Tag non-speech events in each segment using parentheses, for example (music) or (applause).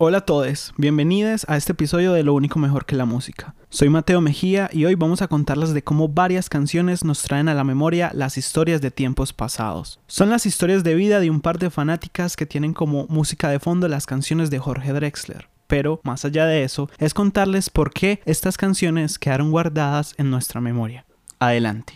Hola a todos, bienvenidos a este episodio de Lo único mejor que la música. Soy Mateo Mejía y hoy vamos a contarles de cómo varias canciones nos traen a la memoria las historias de tiempos pasados. Son las historias de vida de un par de fanáticas que tienen como música de fondo las canciones de Jorge Drexler. Pero más allá de eso, es contarles por qué estas canciones quedaron guardadas en nuestra memoria. Adelante.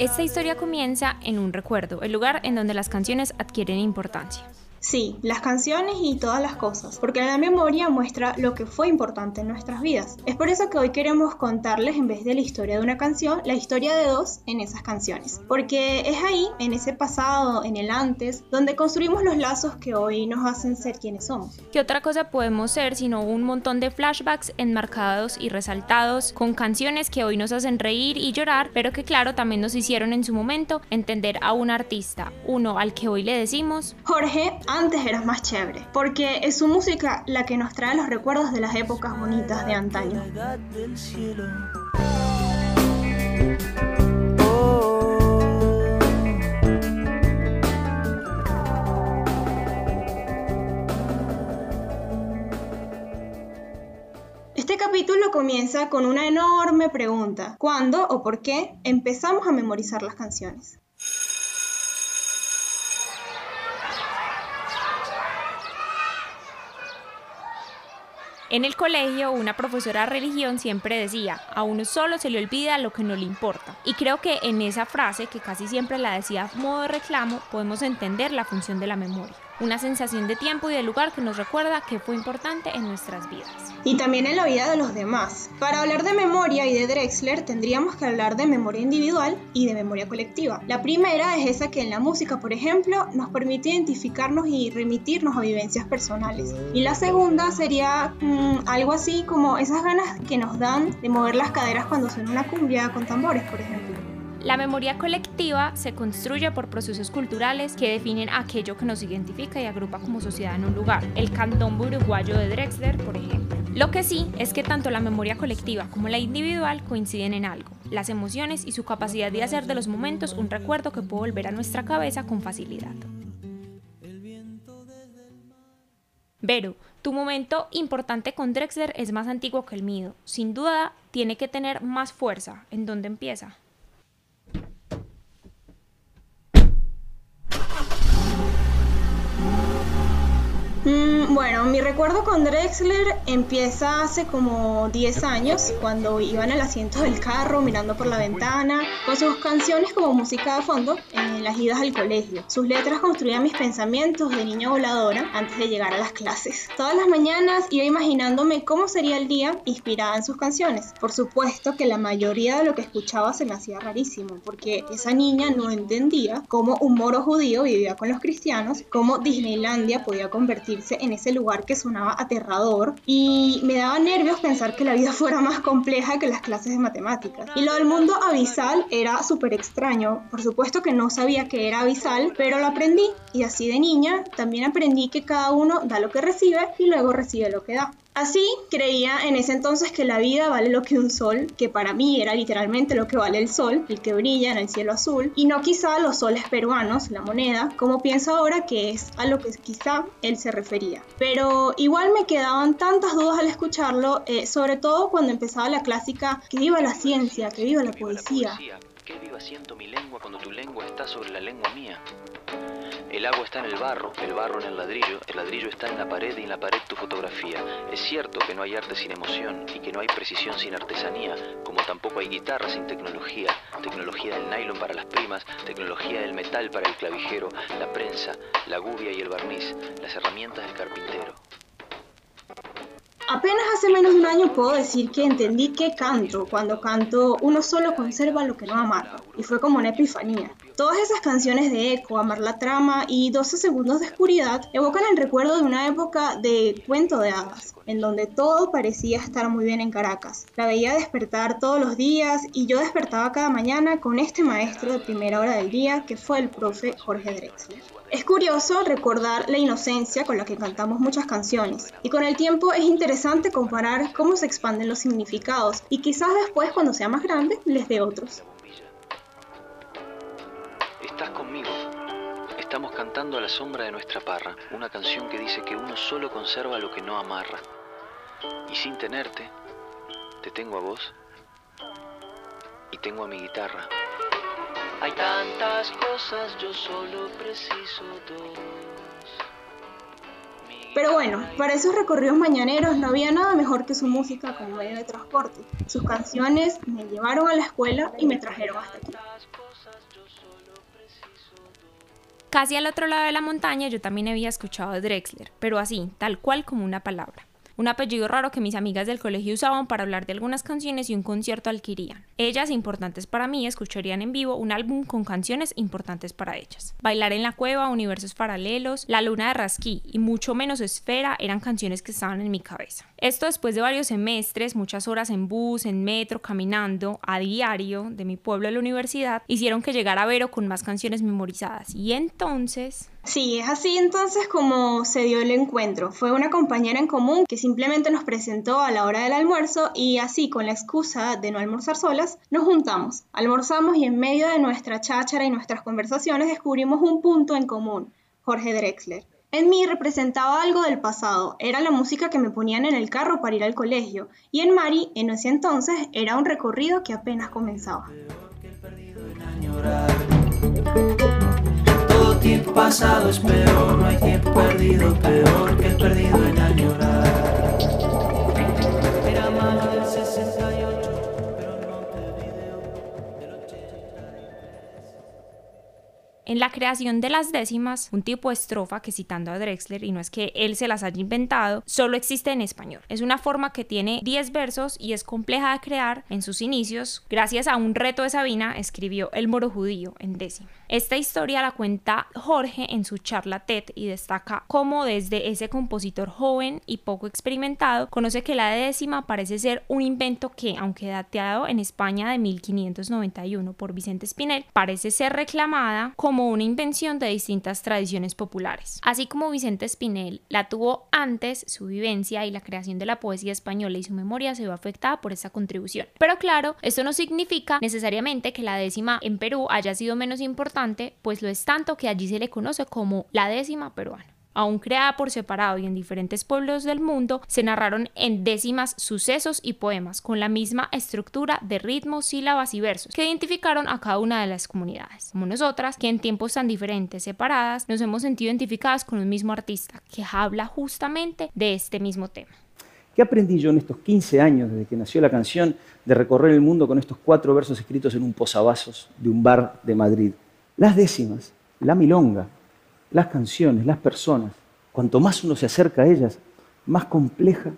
Esta historia comienza en un recuerdo, el lugar en donde las canciones adquieren importancia. Sí, las canciones y todas las cosas, porque la memoria muestra lo que fue importante en nuestras vidas. Es por eso que hoy queremos contarles, en vez de la historia de una canción, la historia de dos en esas canciones. Porque es ahí, en ese pasado, en el antes, donde construimos los lazos que hoy nos hacen ser quienes somos. ¿Qué otra cosa podemos ser sino un montón de flashbacks enmarcados y resaltados con canciones que hoy nos hacen reír y llorar, pero que claro también nos hicieron en su momento entender a un artista, uno al que hoy le decimos Jorge antes eras más chévere, porque es su música la que nos trae los recuerdos de las épocas bonitas de antaño. Este capítulo comienza con una enorme pregunta. ¿Cuándo o por qué empezamos a memorizar las canciones? En el colegio, una profesora de religión siempre decía, a uno solo se le olvida lo que no le importa. Y creo que en esa frase, que casi siempre la decía modo de reclamo, podemos entender la función de la memoria una sensación de tiempo y de lugar que nos recuerda que fue importante en nuestras vidas. Y también en la vida de los demás. Para hablar de memoria y de Drexler tendríamos que hablar de memoria individual y de memoria colectiva. La primera es esa que en la música, por ejemplo, nos permite identificarnos y remitirnos a vivencias personales. Y la segunda sería mm, algo así como esas ganas que nos dan de mover las caderas cuando suena una cumbia con tambores, por ejemplo. La memoria colectiva se construye por procesos culturales que definen aquello que nos identifica y agrupa como sociedad en un lugar. El cantón uruguayo de Drexler, por ejemplo. Lo que sí es que tanto la memoria colectiva como la individual coinciden en algo, las emociones y su capacidad de hacer de los momentos un recuerdo que puede volver a nuestra cabeza con facilidad. Vero, tu momento importante con Drexler es más antiguo que el mío. Sin duda, tiene que tener más fuerza. ¿En dónde empieza? Bueno, mi recuerdo con Drexler empieza hace como 10 años, cuando iba en el asiento del carro mirando por la ventana, con sus canciones como música de fondo en las idas al colegio. Sus letras construían mis pensamientos de niña voladora antes de llegar a las clases. Todas las mañanas iba imaginándome cómo sería el día inspirada en sus canciones. Por supuesto que la mayoría de lo que escuchaba se me hacía rarísimo, porque esa niña no entendía cómo un moro judío vivía con los cristianos, cómo Disneylandia podía convertir en ese lugar que sonaba aterrador y me daba nervios pensar que la vida (laughs) fuera más compleja que las clases de matemáticas. Y lo del mundo abisal era súper extraño. Por supuesto que no sabía que era abisal, pero lo aprendí y así de niña también aprendí que cada uno da lo que recibe y luego recibe lo que da. Así creía en ese entonces que la vida vale lo que un sol, que para mí era literalmente lo que vale el sol, el que brilla en el cielo azul, y no quizá los soles peruanos, la moneda, como pienso ahora que es a lo que quizá él se refería. Pero igual me quedaban tantas dudas al escucharlo, eh, sobre todo cuando empezaba la clásica que viva la ciencia, que viva la poesía. Que viva siento mi lengua cuando tu lengua está sobre la lengua mía. El agua está en el barro, el barro en el ladrillo, el ladrillo está en la pared y en la pared tu fotografía. Es cierto que no hay arte sin emoción y que no hay precisión sin artesanía, como tampoco hay guitarra sin tecnología, tecnología del nylon para las primas, tecnología del metal para el clavijero, la prensa, la gubia y el barniz, las herramientas del carpintero. Apenas hace menos de un año puedo decir que entendí que canto. Cuando canto, uno solo conserva lo que no amarga. Y fue como una epifanía. Todas esas canciones de Eco, Amar la Trama y 12 Segundos de Oscuridad evocan el recuerdo de una época de cuento de hadas, en donde todo parecía estar muy bien en Caracas. La veía despertar todos los días y yo despertaba cada mañana con este maestro de primera hora del día que fue el profe Jorge Drexler. Es curioso recordar la inocencia con la que cantamos muchas canciones y con el tiempo es interesante comparar cómo se expanden los significados y quizás después cuando sea más grande les dé otros. Cantando a la sombra de nuestra parra, una canción que dice que uno solo conserva lo que no amarra. Y sin tenerte, te tengo a vos y tengo a mi guitarra. Hay tantas cosas, yo solo preciso dos. Pero bueno, para esos recorridos mañaneros no había nada mejor que su música como medio de transporte. Sus canciones me llevaron a la escuela y me trajeron hasta aquí. Casi al otro lado de la montaña yo también había escuchado Drexler, pero así, tal cual como una palabra un apellido raro que mis amigas del colegio usaban para hablar de algunas canciones y un concierto al. Ellas, importantes para mí, escucharían en vivo un álbum con canciones importantes para ellas. Bailar en la cueva, Universos Paralelos, La Luna de Rasquí y mucho menos Esfera eran canciones que estaban en mi cabeza. Esto después de varios semestres, muchas horas en bus, en metro, caminando, a diario, de mi pueblo a la universidad, hicieron que llegara Vero con más canciones memorizadas. Y entonces... Sí, es así entonces como se dio el encuentro. Fue una compañera en común que simplemente nos presentó a la hora del almuerzo y así con la excusa de no almorzar solas, nos juntamos, almorzamos y en medio de nuestra cháchara y nuestras conversaciones descubrimos un punto en común, Jorge Drexler. En mí representaba algo del pasado, era la música que me ponían en el carro para ir al colegio, y en Mari, en ese entonces, era un recorrido que apenas comenzaba. Pasado es peor, no hay tiempo perdido, peor que el perdido en añorar. En la creación de las décimas, un tipo de estrofa que citando a Drexler, y no es que él se las haya inventado, solo existe en español. Es una forma que tiene 10 versos y es compleja de crear en sus inicios. Gracias a un reto de Sabina, escribió El Moro Judío en décima. Esta historia la cuenta Jorge en su charla TED y destaca cómo desde ese compositor joven y poco experimentado conoce que la décima parece ser un invento que, aunque dateado en España de 1591 por Vicente Espinel, parece ser reclamada como una invención de distintas tradiciones populares. Así como Vicente Espinel la tuvo antes, su vivencia y la creación de la poesía española y su memoria se vio afectada por esa contribución. Pero claro, esto no significa necesariamente que la décima en Perú haya sido menos importante pues lo es tanto que allí se le conoce como la décima peruana. Aún creada por separado y en diferentes pueblos del mundo, se narraron en décimas sucesos y poemas con la misma estructura de ritmos, sílabas y versos que identificaron a cada una de las comunidades. Como nosotras, que en tiempos tan diferentes, separadas, nos hemos sentido identificadas con un mismo artista que habla justamente de este mismo tema. ¿Qué aprendí yo en estos 15 años desde que nació la canción de recorrer el mundo con estos cuatro versos escritos en un posavasos de un bar de Madrid? Las décimas, la milonga, las canciones, las personas, cuanto más uno se acerca a ellas, más compleja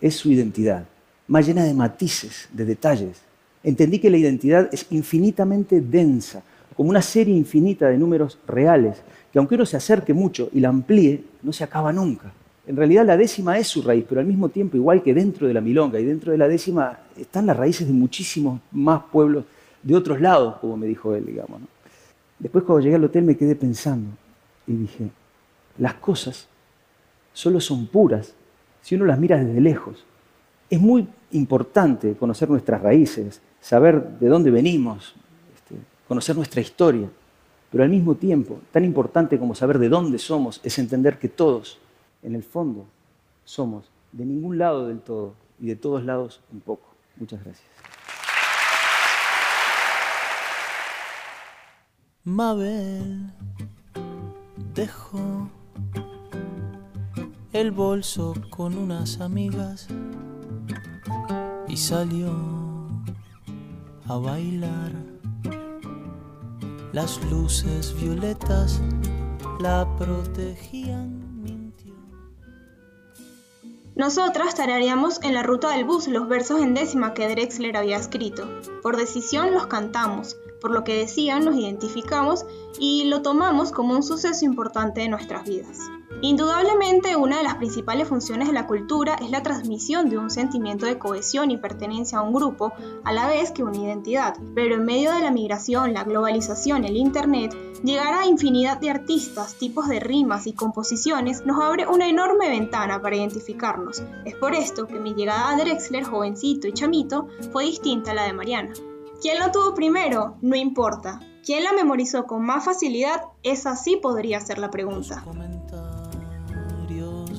es su identidad, más llena de matices, de detalles. Entendí que la identidad es infinitamente densa, como una serie infinita de números reales, que aunque uno se acerque mucho y la amplíe, no se acaba nunca. En realidad la décima es su raíz, pero al mismo tiempo, igual que dentro de la milonga y dentro de la décima, están las raíces de muchísimos más pueblos de otros lados, como me dijo él, digamos. Después cuando llegué al hotel me quedé pensando y dije, las cosas solo son puras si uno las mira desde lejos. Es muy importante conocer nuestras raíces, saber de dónde venimos, este, conocer nuestra historia, pero al mismo tiempo, tan importante como saber de dónde somos, es entender que todos, en el fondo, somos de ningún lado del todo y de todos lados un poco. Muchas gracias. Mabel dejó el bolso con unas amigas y salió a bailar. Las luces violetas la protegían. Nosotras tarareamos en la ruta del bus los versos en décima que Drexler había escrito. Por decisión los cantamos, por lo que decían nos identificamos y lo tomamos como un suceso importante de nuestras vidas. Indudablemente, una de las principales funciones de la cultura es la transmisión de un sentimiento de cohesión y pertenencia a un grupo, a la vez que una identidad. Pero en medio de la migración, la globalización, el Internet, llegar a infinidad de artistas, tipos de rimas y composiciones nos abre una enorme ventana para identificarnos. Es por esto que mi llegada a Drexler, jovencito y chamito, fue distinta a la de Mariana. ¿Quién lo tuvo primero? No importa. ¿Quién la memorizó con más facilidad? Esa sí podría ser la pregunta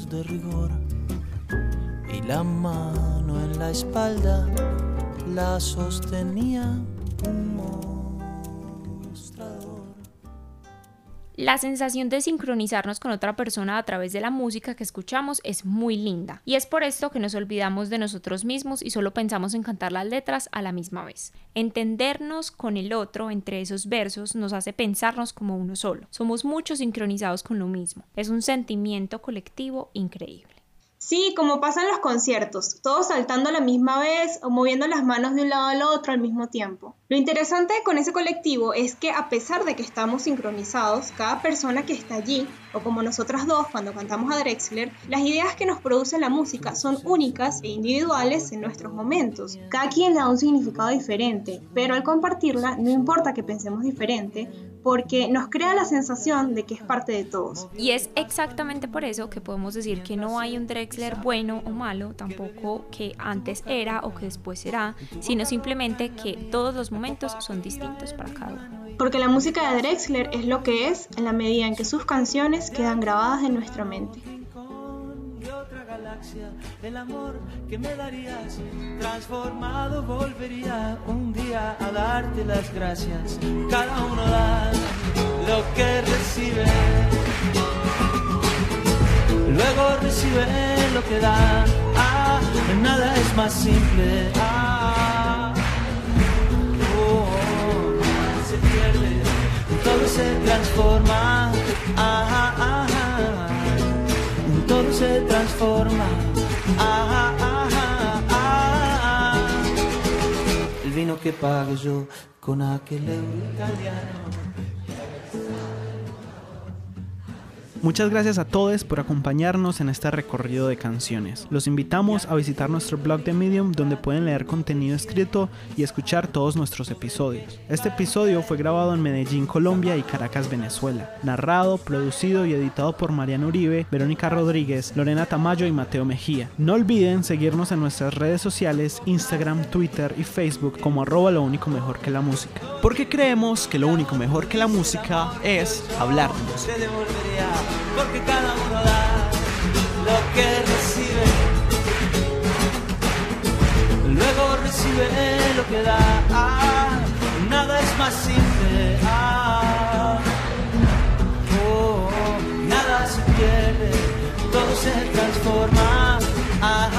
de rigor y la mano en la espalda la sostenía La sensación de sincronizarnos con otra persona a través de la música que escuchamos es muy linda, y es por esto que nos olvidamos de nosotros mismos y solo pensamos en cantar las letras a la misma vez. Entendernos con el otro entre esos versos nos hace pensarnos como uno solo. Somos muchos sincronizados con lo mismo. Es un sentimiento colectivo increíble. Sí, como pasa en los conciertos, todos saltando a la misma vez o moviendo las manos de un lado al otro al mismo tiempo. Lo interesante con ese colectivo es que a pesar de que estamos sincronizados, cada persona que está allí, o como nosotras dos cuando cantamos a Drexler, las ideas que nos produce la música son únicas e individuales en nuestros momentos. Cada quien le da un significado diferente, pero al compartirla no importa que pensemos diferente, porque nos crea la sensación de que es parte de todos. Y es exactamente por eso que podemos decir que no hay un Drexler bueno o malo, tampoco que antes era o que después será, sino simplemente que todos los momentos son distintos para cada uno. Porque la música de Drexler es lo que es en la medida en que sus canciones quedan grabadas en nuestra mente el amor que me darías, transformado volvería un día a darte las gracias. Cada uno da lo que recibe, luego recibe lo que da. Ah, nada es más simple. Ah, oh, se pierde, todo se transforma. Ah, ah, todo se transforma. Ah, ah, ah, El vino que pague yo con aquel italiano. Muchas gracias a todos por acompañarnos en este recorrido de canciones. Los invitamos a visitar nuestro blog de Medium donde pueden leer contenido escrito y escuchar todos nuestros episodios. Este episodio fue grabado en Medellín, Colombia y Caracas, Venezuela. Narrado, producido y editado por Mariano Uribe, Verónica Rodríguez, Lorena Tamayo y Mateo Mejía. No olviden seguirnos en nuestras redes sociales, Instagram, Twitter y Facebook como arroba lo único mejor que la música. Porque creemos que lo único mejor que la música es hablarnos porque cada uno da lo que recibe. Luego recibe lo que da, ah, nada es más simple. Ah, oh, nada se pierde, todo se transforma. Ah,